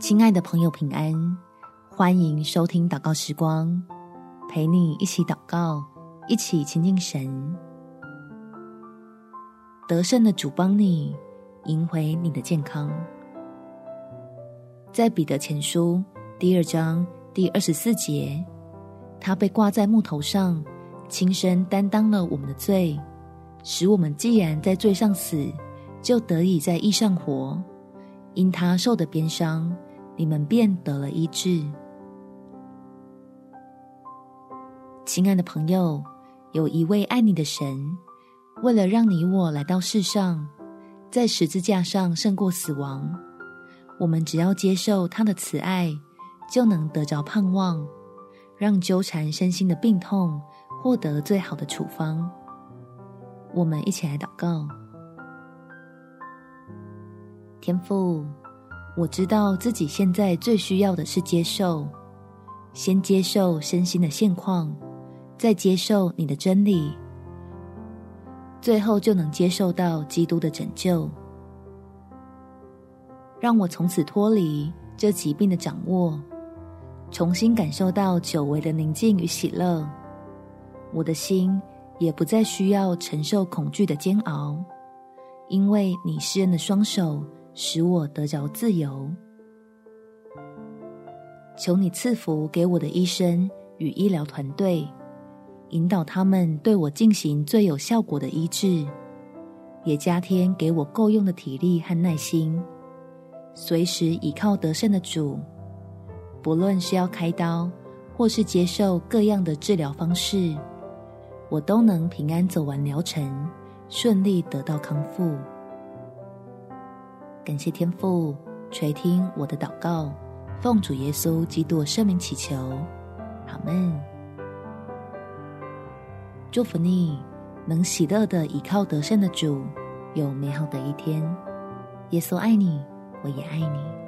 亲爱的朋友，平安！欢迎收听祷告时光，陪你一起祷告，一起亲近神。得胜的主帮你赢回你的健康。在彼得前书第二章第二十四节，他被挂在木头上，亲身担当了我们的罪，使我们既然在罪上死，就得以在义上活。因他受的鞭伤，你们便得了医治。亲爱的朋友，有一位爱你的神，为了让你我来到世上，在十字架上胜过死亡，我们只要接受他的慈爱，就能得着盼望，让纠缠身心的病痛获得最好的处方。我们一起来祷告。天父，我知道自己现在最需要的是接受，先接受身心的现况，再接受你的真理，最后就能接受到基督的拯救，让我从此脱离这疾病的掌握，重新感受到久违的宁静与喜乐，我的心也不再需要承受恐惧的煎熬，因为你施恩的双手。使我得着自由，求你赐福给我的医生与医疗团队，引导他们对我进行最有效果的医治，也加添给我够用的体力和耐心，随时倚靠得胜的主。不论是要开刀，或是接受各样的治疗方式，我都能平安走完疗程，顺利得到康复。感谢天父垂听我的祷告，奉主耶稣基督圣名祈求，阿门。祝福你能喜乐的依靠得胜的主，有美好的一天。耶稣爱你，我也爱你。